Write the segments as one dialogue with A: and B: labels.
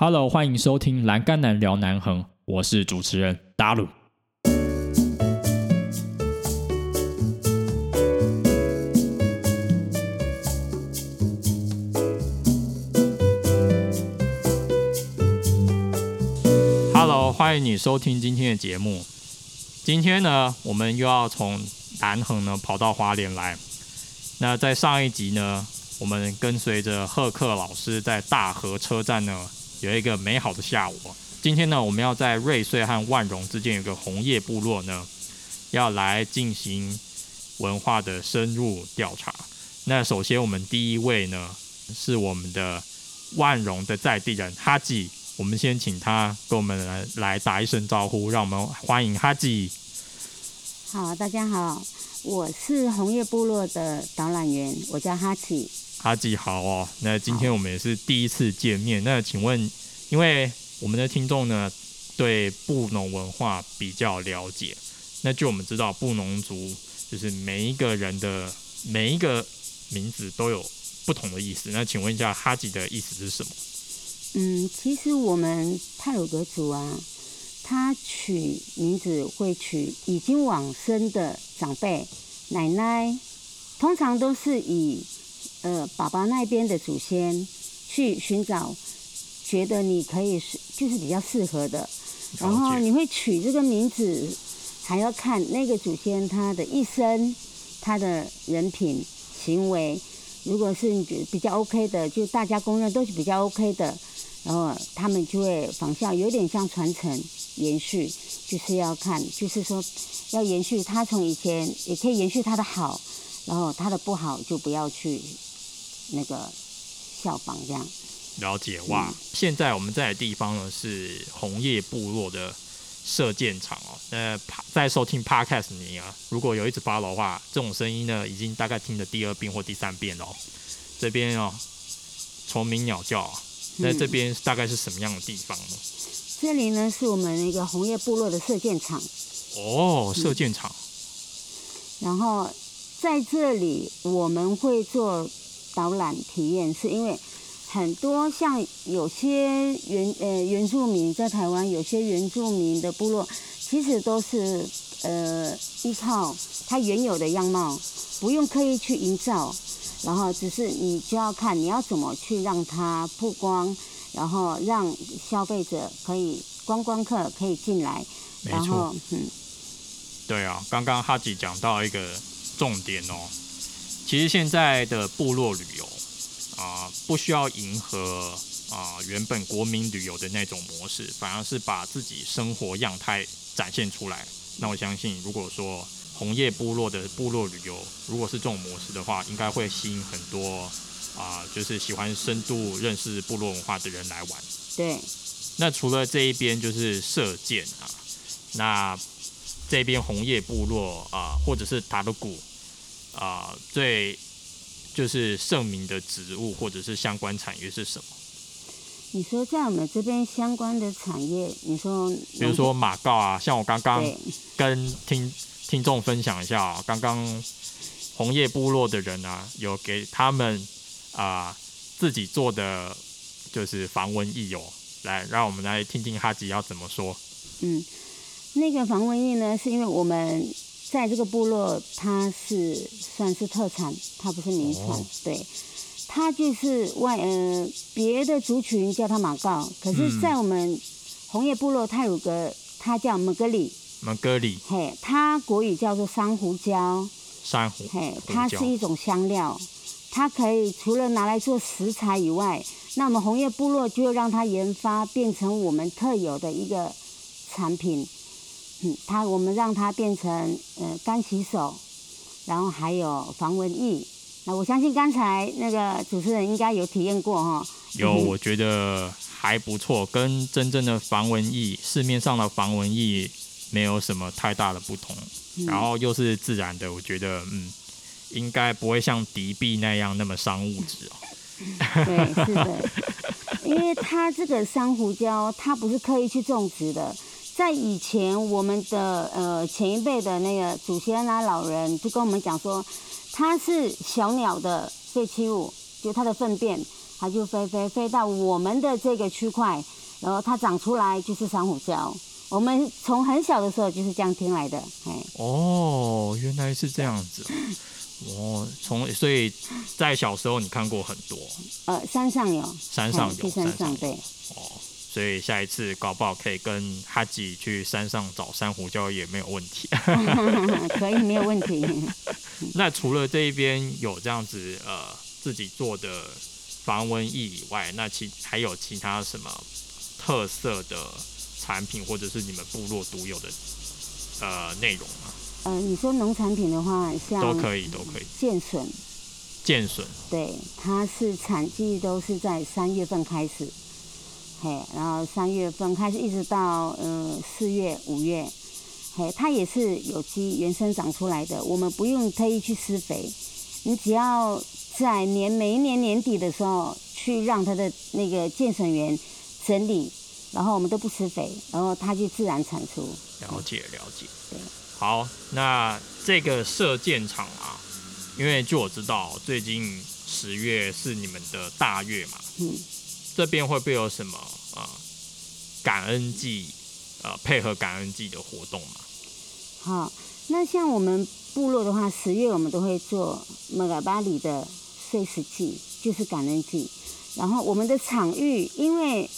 A: Hello，欢迎收听《栏杆男聊南横》，我是主持人达鲁。Hello，欢迎你收听今天的节目。今天呢，我们又要从南横呢跑到花莲来。那在上一集呢，我们跟随着贺克老师在大河车站呢有一个美好的下午。今天呢，我们要在瑞穗和万荣之间有个红叶部落呢，要来进行文化的深入调查。那首先，我们第一位呢是我们的万荣的在地人哈吉。我们先请他跟我们来来打一声招呼，让我们欢迎哈吉。
B: 好，大家好，我是红叶部落的导览员，我叫哈吉。
A: 哈吉好哦，那今天我们也是第一次见面。那请问，因为我们的听众呢对布农文化比较了解，那就我们知道布农族就是每一个人的每一个名字都有不同的意思。那请问一下，哈吉的意思是什么？
B: 嗯，其实我们泰鲁格族啊，他取名字会取已经往生的长辈、奶奶，通常都是以呃爸爸那边的祖先去寻找，觉得你可以是就是比较适合的，然后你会取这个名字，还要看那个祖先他的一生、他的人品、行为，如果是你觉得比较 OK 的，就大家公认都是比较 OK 的。然后他们就会仿效，有点像传承延续，就是要看，就是说要延续他从以前也可以延续他的好，然后他的不好就不要去那个效仿这样。
A: 了解哇！现在我们在的地方呢是红叶部落的射箭场哦。那在收听 Podcast 你啊，如果有一直发的话，这种声音呢已经大概听了第二遍或第三遍哦。这边哦，虫鸣鸟叫。那这边大概是什么样的地方呢？
B: 这里呢是我们那个红叶部落的射箭场。
A: 哦，射箭场。
B: 然后在这里我们会做导览体验，是因为很多像有些原呃原住民在台湾，有些原住民的部落其实都是呃依靠它原有的样貌，不用刻意去营造。然后只是你就要看你要怎么去让它曝光，然后让消费者可以观光客可以进来。
A: 没错，嗯，对啊，刚刚哈吉讲到一个重点哦，其实现在的部落旅游啊，不需要迎合啊原本国民旅游的那种模式，反而是把自己生活样态展现出来。那我相信，如果说红叶部落的部落旅游，如果是这种模式的话，应该会吸引很多啊，就是喜欢深度认识部落文化的人来玩。
B: 对。
A: 那除了这一边就是射箭啊，那这边红叶部落啊，或者是塔鲁古啊，最就是盛名的植物或者是相关产业是什么？
B: 你说在我们这边相关的产业，你说
A: 比如说马告啊，像我刚刚跟听。听众分享一下啊，刚刚红叶部落的人啊，有给他们啊自己做的就是防蚊液哦，来让我们来听听哈吉要怎么说。
B: 嗯，那个防蚊液呢，是因为我们在这个部落，它是算是特产，它不是名产，对，它就是外呃别的族群叫它马告，可是在我们红叶部落泰鲁格，它叫玛格里。
A: 玛格里，
B: 嘿，它国语叫做珊瑚礁。
A: 珊瑚，
B: 嘿，它是一种香料，它可以除了拿来做食材以外，那我们红叶部落就让它研发变成我们特有的一个产品。嗯，它我们让它变成呃干洗手，然后还有防蚊液。那我相信刚才那个主持人应该有体验过哈。
A: 有，我觉得还不错，跟真正的防蚊液，市面上的防蚊液。没有什么太大的不同，然后又是自然的，我觉得嗯，应该不会像敌避那样那么伤物质哦。
B: 对，是的，因为它这个珊瑚礁，它不是刻意去种植的，在以前我们的呃前一辈的那个祖先啊老人就跟我们讲说，它是小鸟的废弃物，就它的粪便，它就飞飞飞到我们的这个区块，然后它长出来就是珊瑚礁。我们从很小的时候就是这样听来的，哎，
A: 哦，原来是这样子。哦，哦，从所以在小时候你看过很多，
B: 呃，山上有，
A: 山上有，
B: 去山上对，
A: 哦，所以下一次搞不好可以跟哈吉去山上找珊瑚礁也没有问题，
B: 可以没有问题。
A: 那除了这一边有这样子呃自己做的防蚊液以外，那其还有其他什么特色的？产品或者是你们部落独有的呃内容吗？
B: 呃，你说农产品的话，像
A: 都可以，都可以。
B: 剑笋，
A: 剑笋，
B: 对，它是产季都是在三月份开始，嘿，然后三月份开始一直到呃四月、五月，嘿，它也是有机原生长出来的，我们不用特意去施肥，你只要在年每一年年底的时候去让它的那个剑笋园整理。然后我们都不施肥，然后它就自然产出。
A: 了解了解。
B: 对。
A: 好，那这个射箭场啊，因为据我知道，最近十月是你们的大月嘛。嗯。这边会不会有什么啊感恩季呃配合感恩季的活动嘛？
B: 好，那像我们部落的话，十月我们都会做马嘎巴里的碎石季，就是感恩季。然后我们的场域因为。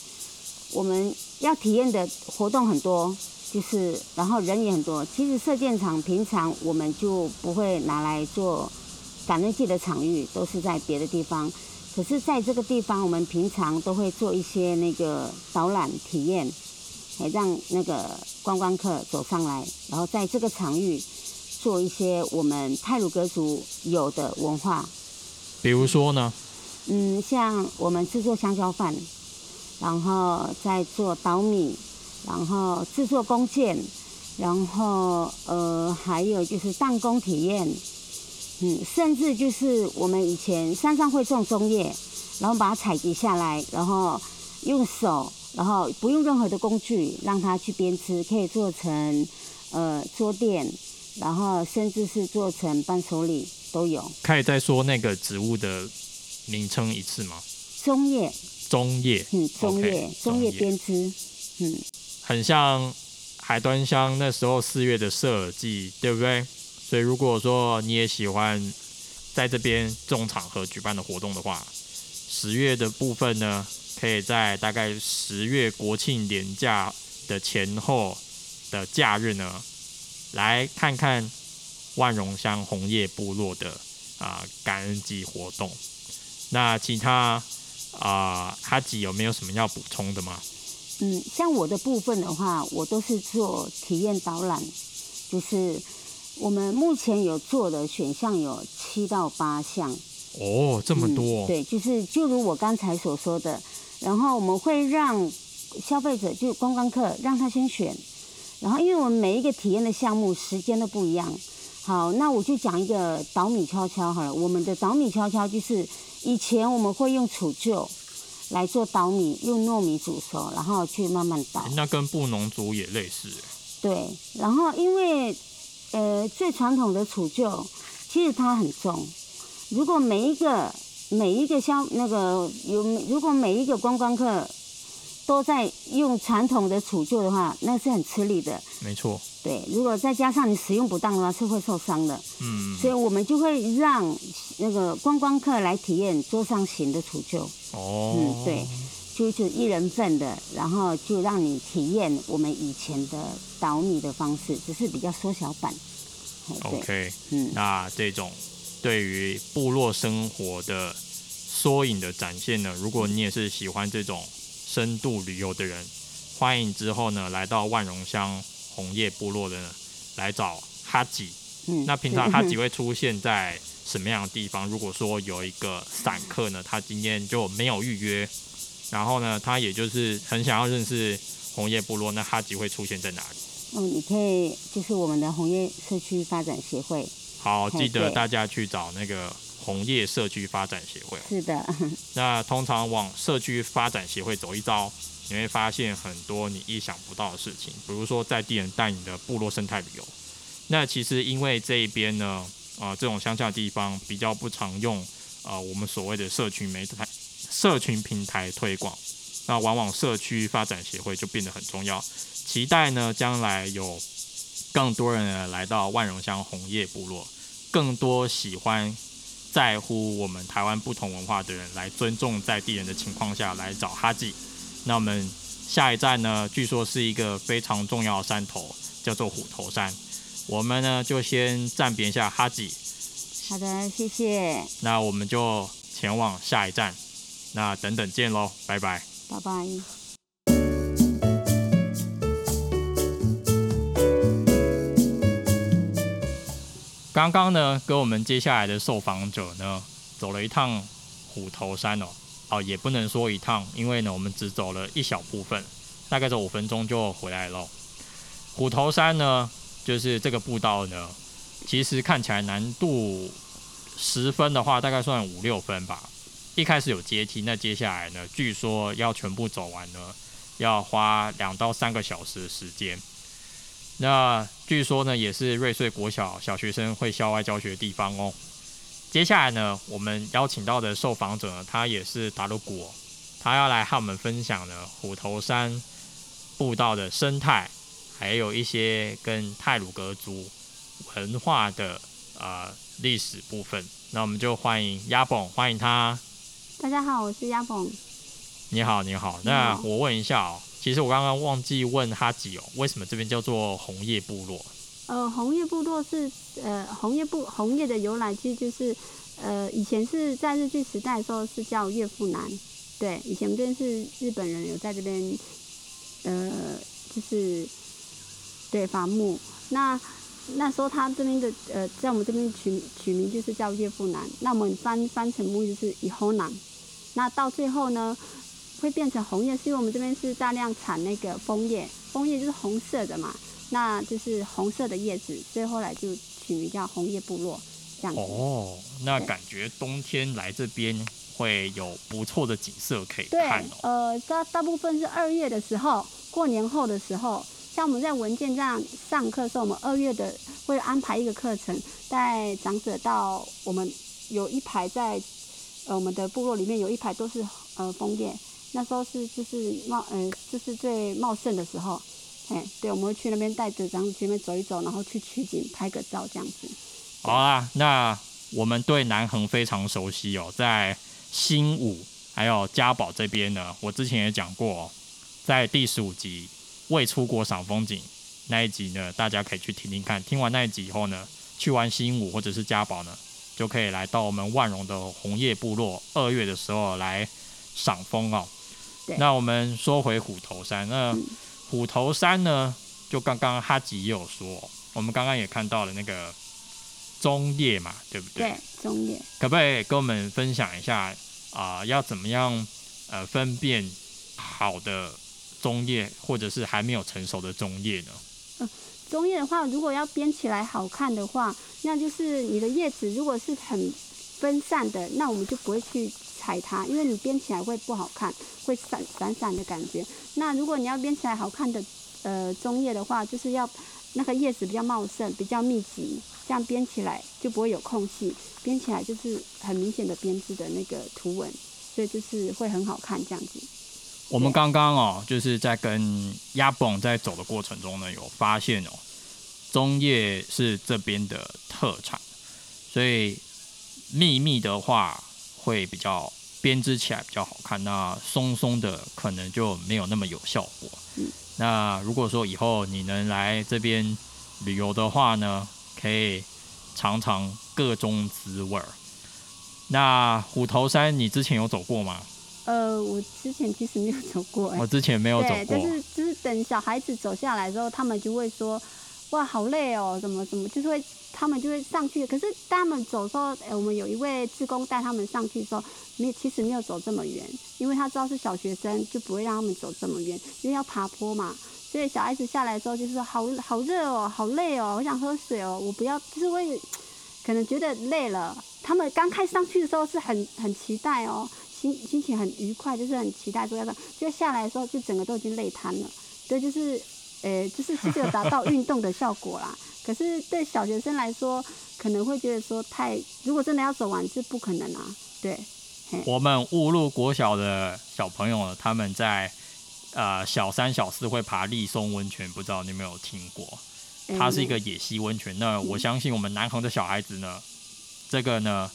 B: 我们要体验的活动很多，就是然后人也很多。其实射箭场平常我们就不会拿来做感恩季的场域，都是在别的地方。可是在这个地方，我们平常都会做一些那个导览体验，来让那个观光客走上来，然后在这个场域做一些我们泰鲁格族有的文化。
A: 比如说呢？
B: 嗯，像我们制作香蕉饭。然后再做捣米，然后制作弓箭，然后呃还有就是弹弓体验，嗯，甚至就是我们以前山上会种棕叶，然后把它采集下来，然后用手，然后不用任何的工具，让它去编织，可以做成呃桌垫，然后甚至是做成伴手礼都有。
A: 可以再说那个植物的名称一次吗？
B: 棕叶。
A: 棕叶，
B: 嗯，棕叶，棕叶编织，嗯，
A: 很像海端乡那时候四月的设计，对不对？所以如果说你也喜欢在这边这种场合举办的活动的话，十月的部分呢，可以在大概十月国庆年假的前后的假日呢，来看看万荣乡红叶部落的啊感恩季活动。那其他。啊，哈吉有没有什么要补充的吗？
B: 嗯，像我的部分的话，我都是做体验导览，就是我们目前有做的选项有七到八项。
A: 哦，这么多。
B: 对，就是就如我刚才所说的，然后我们会让消费者就观光客让他先选，然后因为我们每一个体验的项目时间都不一样。好，那我就讲一个捣米悄悄好了。我们的捣米悄悄就是以前我们会用杵臼来做捣米，用糯米煮熟，然后去慢慢捣。
A: 那跟布农族也类似。
B: 对，然后因为呃最传统的杵臼其实它很重，如果每一个每一个消那个有如果每一个观光客都在用传统的杵臼的话，那是很吃力的。
A: 没错。
B: 对，如果再加上你使用不当的话，是会受伤的。嗯，所以我们就会让那个观光客来体验桌上型的储臼。哦，嗯，对，就是一人份的，然后就让你体验我们以前的捣米的方式，只是比较缩小版。
A: OK，嗯，那这种对于部落生活的缩影的展现呢，如果你也是喜欢这种深度旅游的人，欢迎之后呢来到万荣乡。红叶部落的来找哈吉，嗯，那平常哈吉 会出现在什么样的地方？如果说有一个散客呢，他今天就没有预约，然后呢，他也就是很想要认识红叶部落，那哈吉会出现在哪里？
B: 嗯，你可以就是我们的红叶社区发展协会。
A: 好，记得大家去找那个红叶社区发展协会。
B: 是的。
A: 那通常往社区发展协会走一遭。你会发现很多你意想不到的事情，比如说在地人带你的部落生态旅游。那其实因为这一边呢，啊，这种乡下地方比较不常用啊，我们所谓的社区媒体社群平台推广，那往往社区发展协会就变得很重要。期待呢，将来有更多人来到万荣乡红叶部落，更多喜欢在乎我们台湾不同文化的人来尊重在地人的情况下来找哈吉。那我们下一站呢，据说是一个非常重要的山头，叫做虎头山。我们呢就先暂别一下哈吉。
B: 好的，谢谢。
A: 那我们就前往下一站，那等等见喽，拜拜。
B: 拜拜。
A: 刚刚呢，跟我们接下来的受访者呢，走了一趟虎头山哦，哦，也不能说一趟，因为呢，我们只走了一小部分，大概走五分钟就回来了。虎头山呢，就是这个步道呢，其实看起来难度十分的话，大概算五六分吧。一开始有阶梯，那接下来呢，据说要全部走完呢，要花两到三个小时的时间。那据说呢，也是瑞穗国小小学生会校外教学的地方哦。接下来呢，我们邀请到的受访者呢，他也是达鲁古，他要来和我们分享呢虎头山步道的生态，还有一些跟泰鲁格族文化的呃历史部分。那我们就欢迎鸭蹦，欢迎他。
C: 大家好，我是亚鹏。
A: 你好，你好。那我问一下哦。其实我刚刚忘记问哈吉哦，为什么这边叫做红叶部落？
C: 呃，红叶部落是呃红叶部红叶的由来，其实就是呃以前是在日据时代的时候是叫岳父南，对，以前这边是日本人有在这边呃就是对伐木，那那时候他这边的呃在我们这边取取名就是叫岳父南，那我们翻翻成木就是以后南，那到最后呢？会变成红叶，是因为我们这边是大量产那个枫叶，枫叶就是红色的嘛，那就是红色的叶子，所以后来就取名叫红叶部落这样子。
A: 哦，那感觉冬天来这边会有不错的景色可以看
C: 哦。呃，大大部分是二月的时候，过年后的时候，像我们在文件这样上课的时候，我们二月的会安排一个课程，带长者到我们有一排在呃我们的部落里面有一排都是呃枫叶。那时候是就是茂嗯就是最茂盛的时候，哎，对，我们会去那边带着长子去那边走一走，然后去取景拍个照这样子。
A: 好啊，那我们对南横非常熟悉哦，在新武还有嘉宝这边呢，我之前也讲过，哦在第十五集未出国赏风景那一集呢，大家可以去听听看。听完那一集以后呢，去完新武或者是嘉宝呢，就可以来到我们万荣的红叶部落，二月的时候来赏枫哦。那我们说回虎头山，那虎头山呢？就刚刚哈吉也有说，我们刚刚也看到了那个棕叶嘛，对不
C: 对？对，棕叶。
A: 可不可以跟我们分享一下啊？要怎么样呃分辨好的棕叶，或者是还没有成熟的棕叶呢？
C: 棕叶的话，如果要编起来好看的话，那就是你的叶子如果是很分散的，那我们就不会去。踩它，因为你编起来会不好看，会散散散的感觉。那如果你要编起来好看的，呃，棕叶的话，就是要那个叶子比较茂盛，比较密集，这样编起来就不会有空隙，编起来就是很明显的编织的那个图文，所以就是会很好看这样子。
A: 我们刚刚哦，就是在跟鸭蹦在走的过程中呢，有发现哦，棕叶是这边的特产，所以密密的话。会比较编织起来比较好看，那松松的可能就没有那么有效果。那如果说以后你能来这边旅游的话呢，可以尝尝各种滋味儿。那虎头山你之前有走过吗？
C: 呃，我之前其实没有走过。
A: 我之前没有走过。
C: 就是就是等小孩子走下来之后，他们就会说。哇，好累哦，怎么怎么，就是会他们就会上去。可是他们走的时候，哎，我们有一位志工带他们上去的时候，没其实没有走这么远，因为他知道是小学生，就不会让他们走这么远，因为要爬坡嘛。所以小孩子下来之后就是说，好好热哦，好累哦，我想喝水哦，我不要，就是会可能觉得累了。他们刚开上去的时候是很很期待哦，心心情很愉快，就是很期待说要上，就下来的时候就整个都已经累瘫了。对，就是。呃，就是是有达到运动的效果啦。可是对小学生来说，可能会觉得说太，如果真的要走完是不可能啊。对，
A: 我们误入国小的小朋友，他们在呃小三、小四会爬立松温泉，不知道你有没有听过？它是一个野溪温泉。那我相信我们南横的小孩子呢，这个呢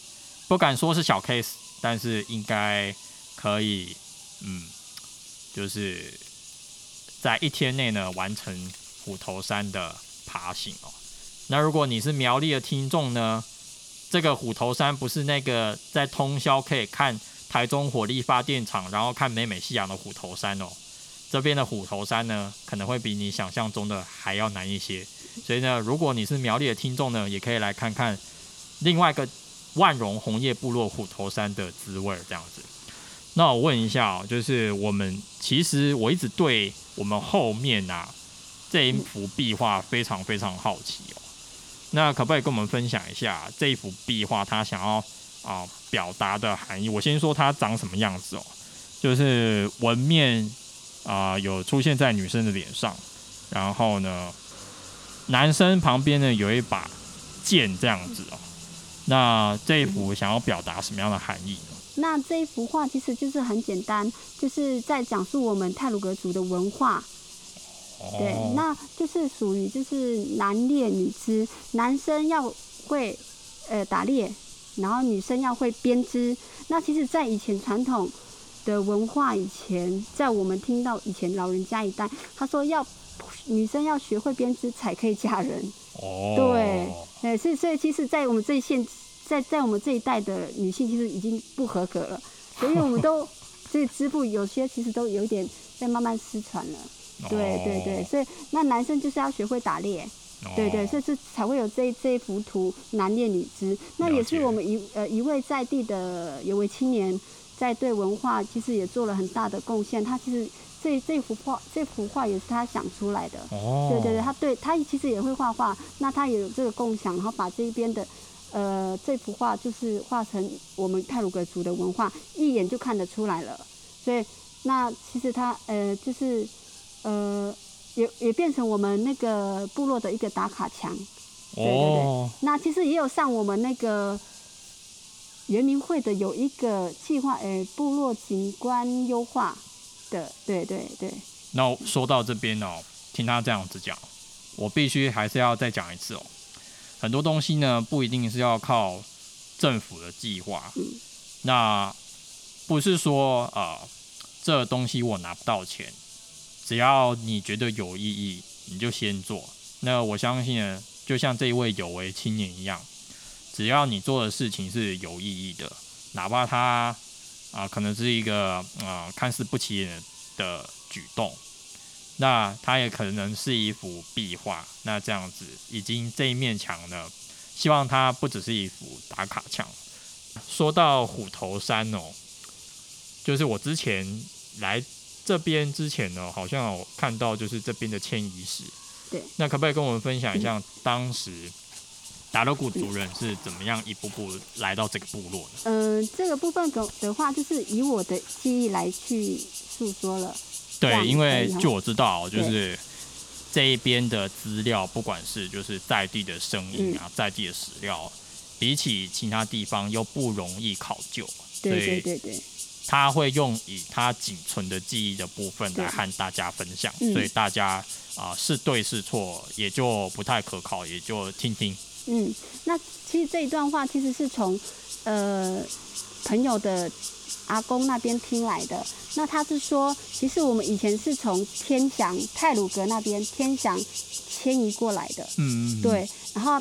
A: 不敢说是小 case，但是应该可以，嗯，就是在一天内呢完成虎头山的爬行哦。那如果你是苗栗的听众呢，这个虎头山不是那个在通宵可以看台中火力发电厂，然后看美美夕阳的虎头山哦。这边的虎头山呢，可能会比你想象中的还要难一些。所以呢，如果你是苗栗的听众呢，也可以来看看另外一个万荣红叶部落虎头山的滋味这样子。那我问一下哦，就是我们其实我一直对我们后面啊这一幅壁画非常非常好奇哦。那可不可以跟我们分享一下这一幅壁画它想要啊表达的含义？我先说它长什么样子哦，就是纹面啊有出现在女生的脸上，然后呢。男生旁边呢有一把剑这样子哦，那这一幅想要表达什么样的含义呢？
C: 那这一幅画其实就是很简单，就是在讲述我们泰鲁格族的文化。对，那就是属于就是男猎女织，男生要会呃打猎，然后女生要会编织。那其实，在以前传统的文化以前，在我们听到以前老人家一代，他说要。女生要学会编织才可以嫁人。哦，对，哎，所以所以其实，在我们这一线，在在我们这一代的女性，其实已经不合格了。所以我们都 这织布有些其实都有一点在慢慢失传了。对对对，所以那男生就是要学会打猎。对对，所以这才会有这这一幅图男猎女织。那也是我们一呃一位在地的有位青年，在对文化其实也做了很大的贡献。他其实。这这幅画，这幅画也是他想出来的。哦，对对对，他对他其实也会画画，那他也有这个共享，然后把这一边的，呃，这幅画就是画成我们泰鲁格族的文化，一眼就看得出来了。所以，那其实他呃，就是呃，也也变成我们那个部落的一个打卡墙。哦，对对对，那其实也有上我们那个园林会的有一个计划，呃，部落景观优化。的对对对，
A: 那说到这边哦，听他这样子讲，我必须还是要再讲一次哦。很多东西呢，不一定是要靠政府的计划，那不是说呃，这东西我拿不到钱，只要你觉得有意义，你就先做。那我相信呢，就像这一位有为青年一样，只要你做的事情是有意义的，哪怕他。啊，可能是一个啊看似不起眼的举动，那它也可能是一幅壁画。那这样子，已经这一面墙呢，希望它不只是一幅打卡墙。说到虎头山哦，就是我之前来这边之前呢，好像有看到就是这边的迁移史。
C: 对。
A: 那可不可以跟我们分享一下当时？达罗古族人是怎么样一步步来到这个部落的？
C: 嗯，这个部分的的话，就是以我的记忆来去诉说了。
A: 对，因为据我知道，就是这一边的资料，不管是就是在地的声音啊，在地的史料，比起其他地方又不容易考究。
C: 对对对对。
A: 他会用以他仅存的记忆的部分来和大家分享，所以大家啊是对是错也就不太可靠，也就听听。
C: 嗯，那其实这一段话其实是从，呃，朋友的阿公那边听来的。那他是说，其实我们以前是从天祥泰鲁阁那边天祥迁移过来的。嗯嗯。对，然后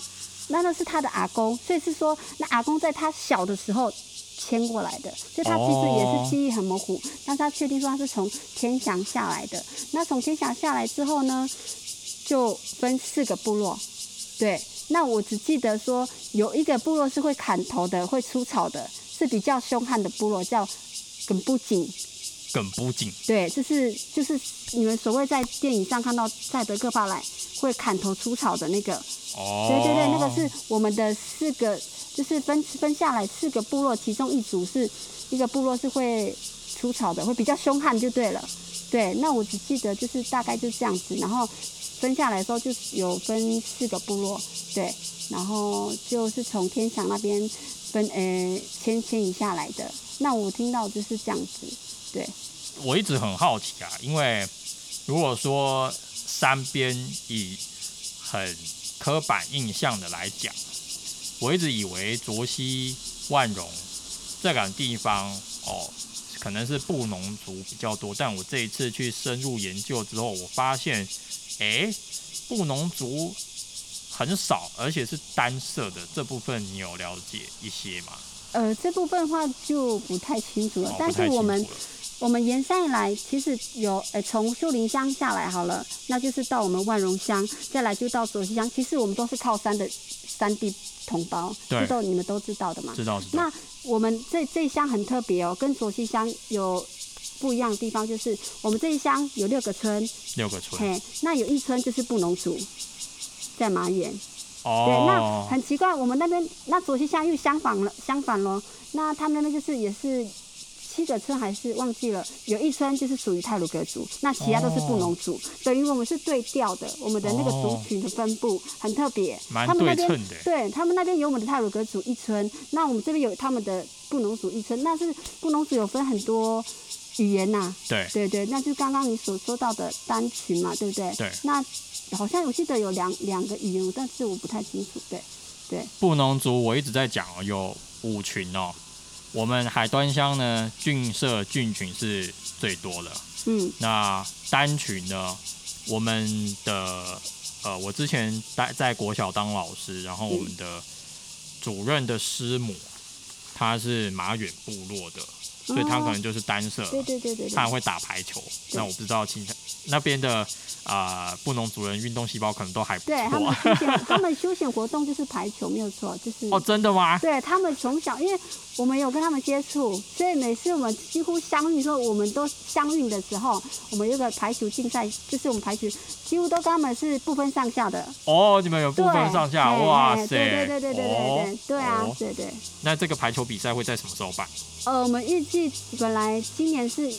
C: 那那是他的阿公，所以是说，那阿公在他小的时候迁过来的，所以他其实也是记忆很模糊。但是他确定说他是从天祥下来的。那从天祥下来之后呢，就分四个部落，对。那我只记得说有一个部落是会砍头的，会出草的，是比较凶悍的部落，叫耿布景。
A: 耿布景。
C: 对，就是就是你们所谓在电影上看到赛德克巴莱会砍头出草的那个。哦。对对对，那个是我们的四个，就是分分下来四个部落，其中一组是一个部落是会出草的，会比较凶悍就对了。对，那我只记得就是大概就这样子，然后。分下来之后就有分四个部落，对，然后就是从天祥那边分呃迁迁移下来的，那我听到就是这样子，对，
A: 我一直很好奇啊，因为如果说山边以很刻板印象的来讲，我一直以为卓溪、万荣这两个地方哦，可能是布农族比较多，但我这一次去深入研究之后，我发现，诶，布农族很少，而且是单色的，这部分你有了解一些吗？
C: 呃，这部分的话就不太清楚了，
A: 哦
C: 但是我们我们沿山以来，其实有呃从秀林乡下来好了，那就是到我们万荣乡，再来就到左溪乡。其实我们都是靠山的山地同胞，
A: 对
C: 这都你们都知道的嘛。
A: 知道知道
C: 那我们这这一乡很特别哦，跟左溪乡有不一样的地方，就是我们这一乡有六个村，
A: 六个村
C: 嘿，那有一村就是布农族，在马远。对，那
A: 哦，
C: 很奇怪，我们那边那左西乡又相反了，相反咯。那他们那边就是也是七个村还是忘记了，有一村就是属于泰鲁格族，那其他都是布农族，等于我们是对调的，我们的那个族群的分布很特别。
A: 蛮
C: 他们那边
A: 对称的。
C: 对他们那边有我们的泰鲁格族一村，那我们这边有他们的布农族一村，那是布农族有分很多语言呐、
A: 对
C: 对对，那就刚刚你所说到的单群嘛，对不对？
A: 对
C: 那好像我记得有两两个语言，但是我不太清楚。对，对，
A: 布农族我一直在讲哦，有五群哦。我们海端乡呢，郡社郡群是最多的。
C: 嗯
A: 那单群呢，我们的呃，我之前在在国小当老师，然后我们的主任的师母，她是马远部落的，所以他可能就是单色，
C: 对对对对对
A: 她还。会打排球。那我不知道其他那边的啊、呃布农族人运动细胞可能都还不
C: 对他们
A: 错。
C: 休闲，他们休闲活动就是排球，没有错，就是
A: 哦，真的吗？
C: 对他们从小，因为我们有跟他们接触，所以每次我们几乎相遇说，我们都相遇的时候，我们有个排球竞赛，就是我们排球几乎都跟他们是不分上下的，
A: 哦，你们有
C: 不，
A: 分上下，哇塞！
C: 嘿对对对对对对对
A: 哦
C: 对啊
A: 哦，
C: 对对。
A: 那这个排球比赛会在什么时候办？
C: 呃，我们预计本来今年是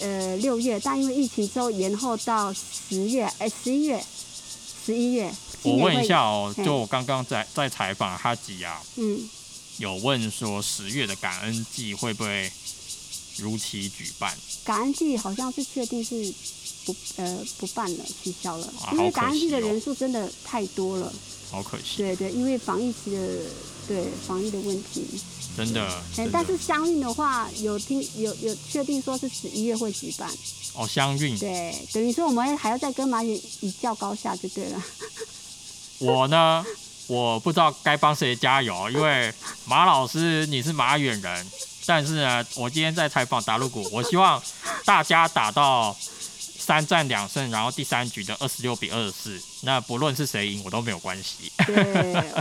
C: 呃六月，但因为疫情之后延后到十月，哎十一月，十一月。
A: 我问一下，哦，就我刚刚在在采访哈吉啊，
C: 嗯，
A: 有问说十月的感恩季会不会如期举办？
C: 感恩季好像是确定是不呃不办了，取消了，因为感恩季的人数真的太多了。
A: 好可惜，
C: 对对，因为防疫期的对防疫的问题。
A: 真的。
C: 但是相应的话，有听有有确定说是十一月会举办。
A: 哦，相运，
C: 对，等于说我们还要再跟马远一较高下就对了。
A: 我呢，我不知道该帮谁加油，因为马老师你是马远人，但是呢，我今天在采访达鲁谷，我希望大家打到三战两胜，然后第三局的二十六比二十四，那不论是谁赢，我都没有关系。
C: 对，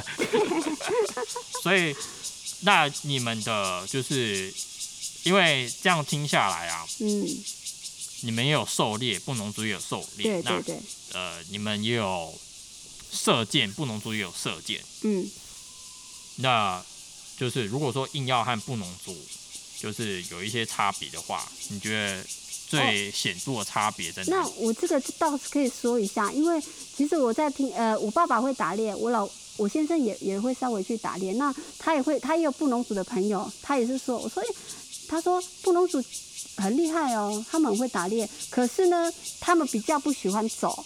A: 所以，那你们的就是因为这样听下来啊，
C: 嗯，
A: 你们也有狩猎，布农族也有狩猎，那
C: 对对对，
A: 呃，你们也有射箭，布农族也有射箭。
C: 嗯。
A: 那就是如果说硬要和布农族就是有一些差别的话，你觉得最显著的差别在哪
C: 那？我这个倒是可以说一下，因为其实我在听，呃，我爸爸会打猎，我老我先生也也会稍微去打猎，那他也会，他也有布农族的朋友，他也是说，我说，诶他说布农族很厉害哦，他们很会打猎，可是呢，他们比较不喜欢走，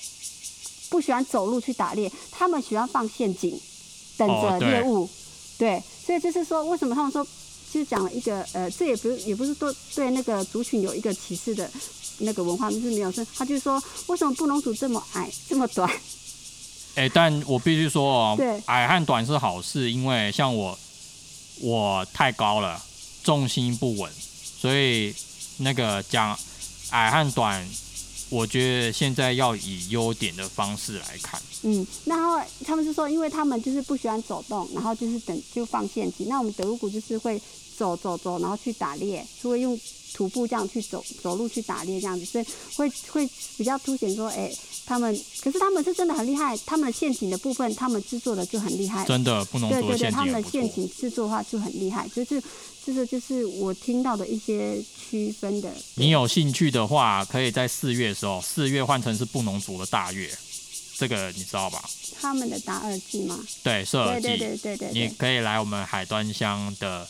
C: 不喜欢走路去打猎，他们喜欢放陷阱，等着猎物，对，所以就是说，为什么他们说，就是讲了一个，呃，这也不是也不是说对那个族群有一个歧视的那个文化，就是没有是，他就说为什么布农族这么矮这么短？
A: 哎、但我必须说哦
C: 对，
A: 矮和短是好事，因为像我，我太高了，重心不稳，所以那个讲矮和短，我觉得现在要以优点的方式来看。
C: 嗯，然后他们是说，因为他们就是不喜欢走动，然后就是等就放陷阱。那我们德鲁古就是会走走走，然后去打猎，是会用徒步这样去走走路去打猎这样子，所以会会比较凸显说，哎，他们可是他们是真的很厉害，他们的陷阱的部分他们制作的就很厉害。
A: 真的，布农族的
C: 对对对，他们的陷。阱制作的话就很厉害，就是这个就是我听到的一些区分的。
A: 你有兴趣的话，可以在四月的时候，四月换成是布农族的大月，这个你知道吧？
C: 他们的达尔季吗？
A: 对，射耳
C: 对
A: 季。
C: 对对对对
A: 你。可以来我们海端乡的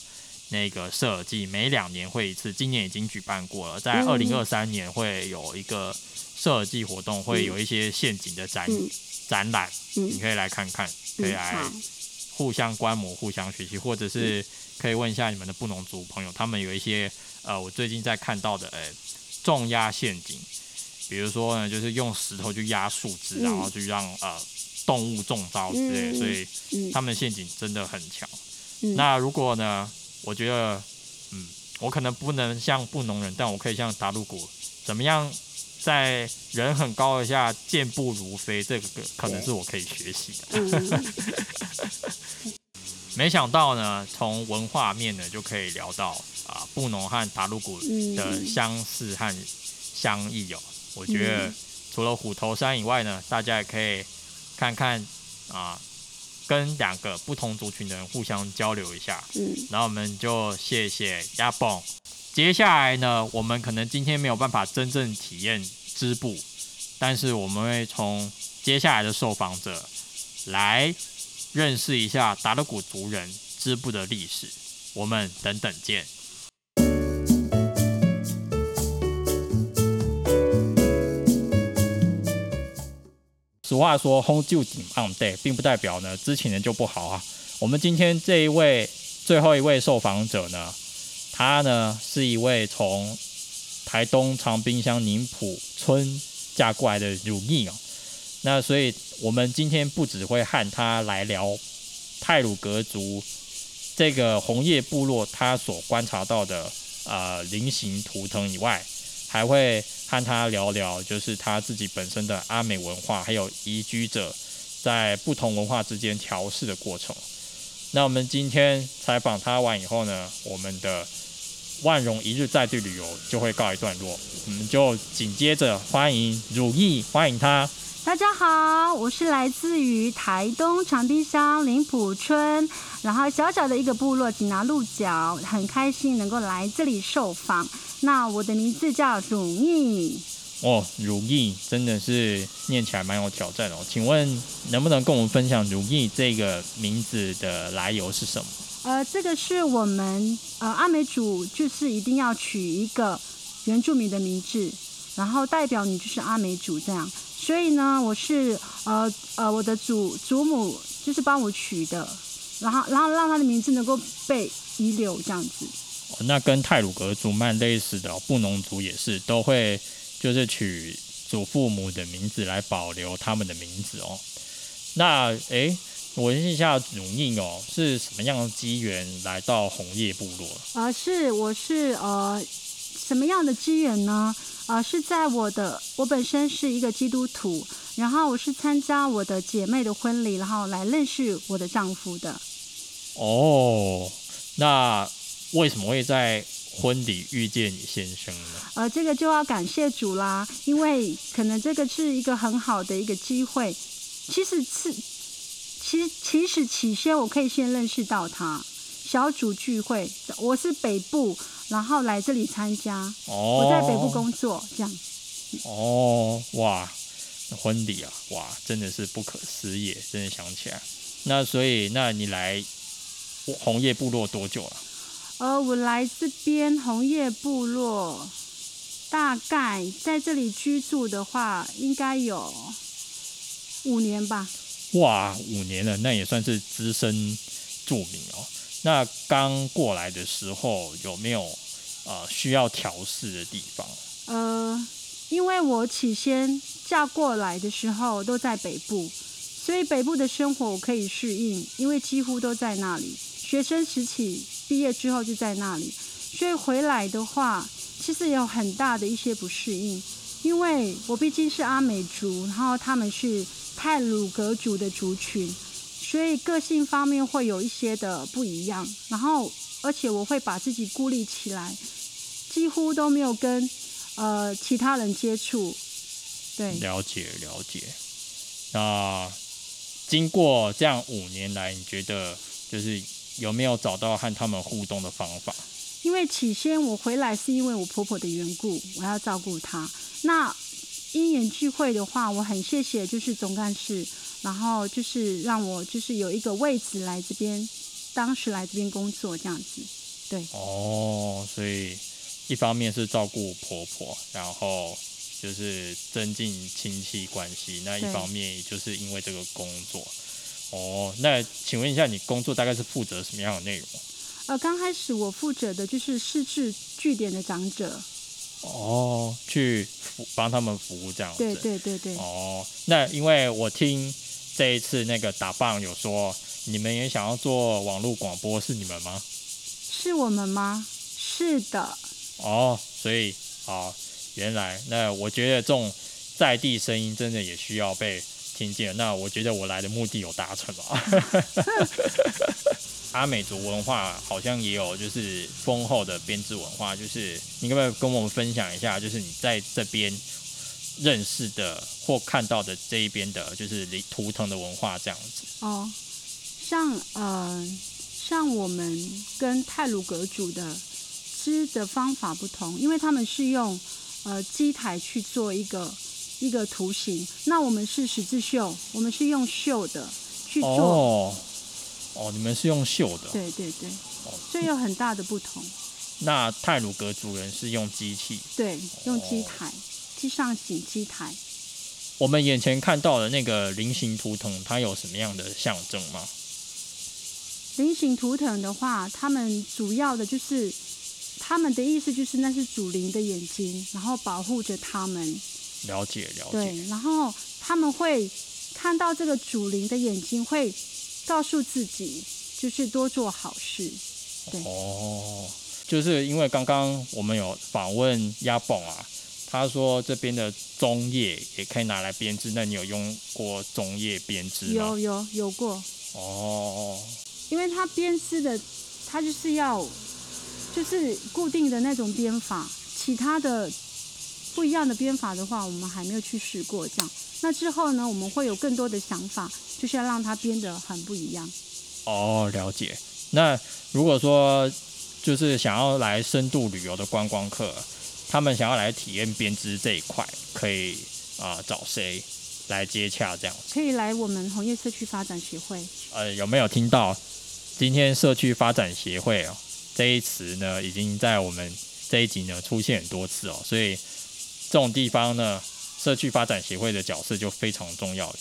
A: 那个设计，每两年会一次，今年已经举办过了，在
C: 嗯。
A: 二零二三年会有一个设计活动，会有一些陷阱的展、
C: 嗯。
A: 展览，你
C: 嗯
A: 可以来看看，可以
C: 嗯，
A: 来，互相观摩、互相学习，或者
C: 嗯。
A: 是可以问一下你们的布农族朋友，他们有一些呃，我最近在看到的，呃，重压陷阱，比如说呢，就是用石头去压树枝，
C: 嗯。
A: 然后去让呃动物中招之类所以
C: 嗯。
A: 他们陷阱真的很强。
C: 嗯。
A: 那如果呢，我觉得，嗯，我可能不能像布农人，但我可以像达鲁古，怎么样在人很高的下健步如飞，这个可能是我可以学习的。
C: 嗯，
A: 没想到呢，从文化面呢就可以聊到啊，布农和达鲁古
C: 嗯
A: 的相似和相异哦。我觉得
C: 嗯
A: 除了虎头山以外呢，大家也可以看看啊，跟两个不同族群的人互相交流一下。
C: 嗯，
A: 然后我们就谢谢亚蹦。接下来呢，我们可能今天没有办法真正体验织布，但是我们会从接下来的受访者来认识一下达勒古族人织布的历史。我们等等见。俗话说“轰就顶 on day”，并不代表呢知情人就不好啊。我们今天这一位最后一位受访者呢，他呢是一位从台东长滨乡宁浦村嫁过来的乳义哦。那所以我们今天不只会和他来聊泰鲁格族这个红叶部落他所观察到的呃菱形图腾以外，还会和他聊聊就是他自己本身的阿美文化，还有移居者在不同文化之间调试的过程。那我们今天采访他完以后呢，我们的万荣一日在地旅游就会告一段落，我们就紧接着欢迎如意，欢迎他。
D: 大家好，我是来自于台东长滨乡林埔村，然后小小的一个部落锦拿鹿角，很开心能够来这里受访。那我的名字叫汝意，
A: 哦，如意真的是念起来蛮有挑战哦。请问能不能跟我们分享如意这个名字的来由是什么？
D: 呃，这个是我们呃阿美族就是一定要取一个原住民的名字，然后代表你就是阿美族这样。所以呢，我是呃呃我的祖祖母就是帮我取的，然后然后让他的名字能够被遗留这样子。
A: 哦那跟泰鲁格族蛮类似的、哦，布农族也是都会就是取祖父母的名字来保留他们的名字哦。那诶，我问一下祖印哦，是什么样的机缘来到红叶部落？
D: 呃，是我是呃什么样的机缘呢？呃，是在我的我本身是一个基督徒，然后我是参加我的姐妹的婚礼，然后来认识我的丈夫的。
A: 哦，那为什么会在婚礼遇见你先生呢？
D: 呃，这个就要感谢主啦，因为可能这个是一个很好的一个机会。其实是，其实其实起先我可以先认识到他，小组聚会，我是北部，然后来这里参加，
A: 哦，
D: 我在北部工作，这样。
A: 哦，哇，婚礼啊，哇，真的是不可思议，真的想起来。那所以，那你来红叶部落多久了？
D: 呃，我来这边红叶部落，大概在这里居住的话，应该有五年吧。
A: 哇，五年了，那也算是资深住民哦。那刚过来的时候有没有呃需要调试的地方？
D: 呃，因为我起先嫁过来的时候都在北部，所以北部的生活我可以适应，因为几乎都在那里。学生时期毕业之后就在那里，所以回来的话，其实有很大的一些不适应，因为我毕竟是阿美族，然后他们是泰鲁格族的族群，所以个性方面会有一些的不一样。然后，而且我会把自己孤立起来，几乎都没有跟呃其他人接触。对，
A: 了解了解。那经过这样五年来，你觉得就是有没有找到和他们互动的方法？
D: 因为起先我回来是因为我婆婆的缘故，我要照顾她。那因缘聚会的话，我很谢谢就是总干事，然后就是让我就是有一个位置来这边，当时来这边工作这样子。对，
A: 哦，所以一方面是照顾婆婆，然后就是增进亲戚关系，那一方面也就是因为这个工作。哦，那请问一下，你工作大概是负责什么样的内容？
D: 呃，刚开始我负责的就是失智据点的长者，
A: 哦，去服帮他们服务这样子。
D: 对对对对，
A: 哦，那因为我听这一次那个打棒有说，你们也想要做网络广播，是你们吗？
D: 是我们吗？是的，
A: 哦，所以哦，原来那我觉得这种在地声音真的也需要被听见。那我觉得我来的目的有达成了。阿美族文化好像也有就是丰厚的编织文化，就是你可不可以跟我们分享一下，就是你在这边认识的或看到的这一边的，就是图腾的文化这样子？
D: 哦，像呃，像我们跟泰鲁格族的织的方法不同，因为他们是用呃机台去做一个一个图形，那我们是十字绣，我们是用绣的去做，
A: 哦，哦，你们是用绣的，
D: 对对对
A: 哦，
D: 所以有很大的不同。
A: 那泰鲁格族人是用机器。
D: 对，用机台，机上型机台。
A: 我们眼前看到的那个菱形图腾，它有什么样的象征吗？
D: 菱形图腾的话，他们主要的就是他们的意思就是那是主灵的眼睛，然后保护着他们。
A: 了解了解。
D: 对，然后他们会看到这个主灵的眼睛，会告诉自己就是多做好事。对
A: 哦，就是因为刚刚我们有访问鸭蹦啊，他说这边的棕叶也可以拿来编织，那你有用过棕叶编织吗？
D: 有有有过，
A: 哦，
D: 因为它编织的，它就是要就是固定的那种编法，其他的不一样的编法的话，我们还没有去试过这样。那之后呢，我们会有更多的想法，就是要让它编得很不一样。
A: 哦，了解。那如果说就是想要来深度旅游的观光客，他们想要来体验编织这一块，可以啊、找谁来接洽这样子？
D: 可以来我们红叶社区发展协会。
A: 呃，有没有听到今天社区发展协会哦这一词呢，已经在我们这一集呢出现很多次哦，所以这种地方呢，社区发展协会的角色就非常重要。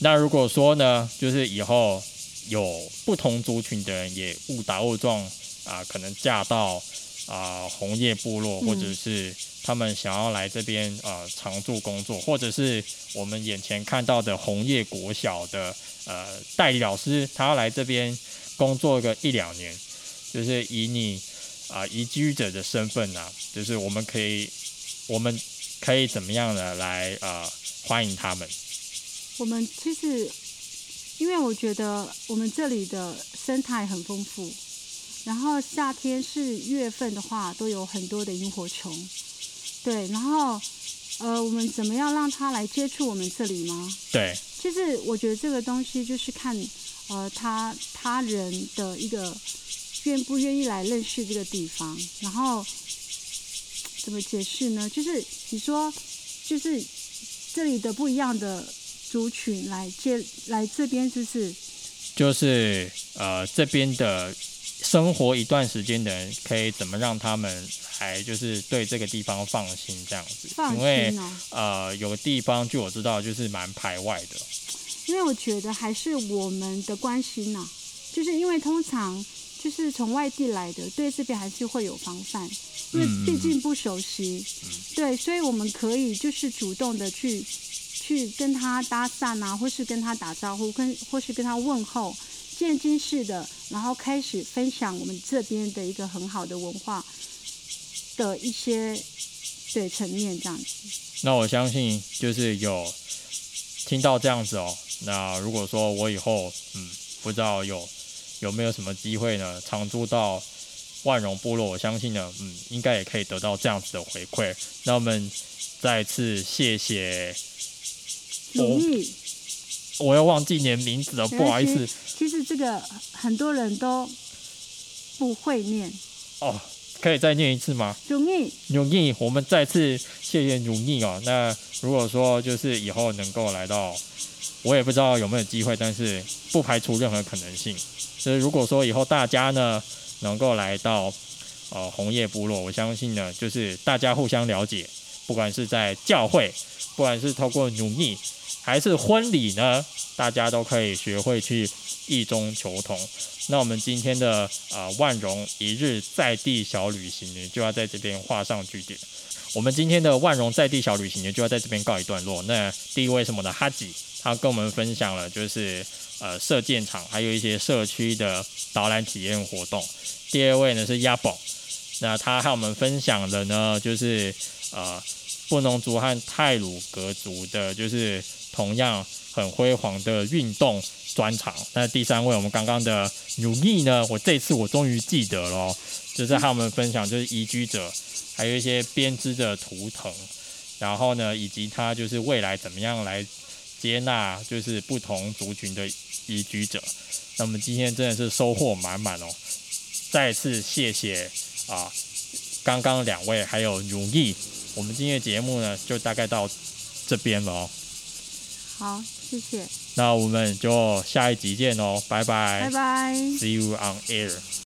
A: 那如果说呢，就是以后有不同族群的人也误打误撞啊、可能嫁到啊、红叶部落，或者
D: 嗯
A: 是他们想要来这边呃常住工作，或者是我们眼前看到的红叶国小的呃代理老师，他要来这边工作个一两年，就是以你啊、移居者的身份呐、就是我们可以我们可以怎么样的来呃欢迎他们？
D: 我们其实，因为我觉得我们这里的生态很丰富，然后夏天是月份的话，都有很多的萤火虫，对，然后呃，我们怎么样让他来接触我们这里吗？
A: 对，
D: 其实我觉得这个东西就是看呃他他人的一个愿不愿意来认识这个地方，然后怎么解释呢？就是你说就是这里的不一样的族群来接来这边，是不是
A: 就是呃这边的生活一段时间的人，可以怎么让他们还就是对这个地方放心这样子？
D: 放
A: 因为。呃有个地方据我知道就是蛮排外的，
D: 因为我觉得还是我们的关心呐、就是因为通常就是从外地来的，对这边还是会有防范，因为毕竟不熟悉，对，所以我们可以就是主动的去去跟他搭讪啊，或是跟他打招呼，跟或是跟他问候，渐进式的，然后开始分享我们这边的一个很好的文化的一些对层面这样子。
A: 那我相信就是有听到这样子哦。那如果说我以后嗯不知道有有没有什么机会呢，常住到万荣部落，我相信呢嗯应该也可以得到这样子的回馈。那我们再次谢谢，
D: 努力。
A: 我又忘记你的名字了，不好意思。
D: 其实这个很多人都不会念，
A: 哦。可以再念一次吗？
D: 容易
A: 努力，我们再次谢谢努力哦。那如果说就是以后能够来到，我也不知道有没有机会，但是不排除任何可能性。就是如果说以后大家呢能够来到呃红叶部落，我相信呢，就是大家互相了解，不管是在教会，不管是透过努力，还是婚礼呢，大家都可以学会去异中求同。那我们今天的呃万荣一日在地小旅行呢，就要在这边画上句点。我们今天的万荣在地小旅行呢，就要在这边告一段落。那第一位是我们的哈吉，他跟我们分享了就是呃射箭场，还有一些社区的导览体验活动。第二位呢是亚宝，那他和我们分享的呢就是呃布农族和泰鲁格族的，就是同样很辉煌的运动专场。那第三位我们刚刚的努力呢，我这次我终于记得了，就是和我们分享就是移居者。还有一些编织的图腾，然后呢，以及他就是未来怎么样来接纳就是不同族群的移居者。那么今天真的是收获满满哦！再次谢谢啊，刚刚两位还有如意，我们今天的节目呢就大概到这边了哦。
D: 好，谢谢。
A: 那我们就下一集见哦，拜拜。
D: 拜拜。
A: See you on air.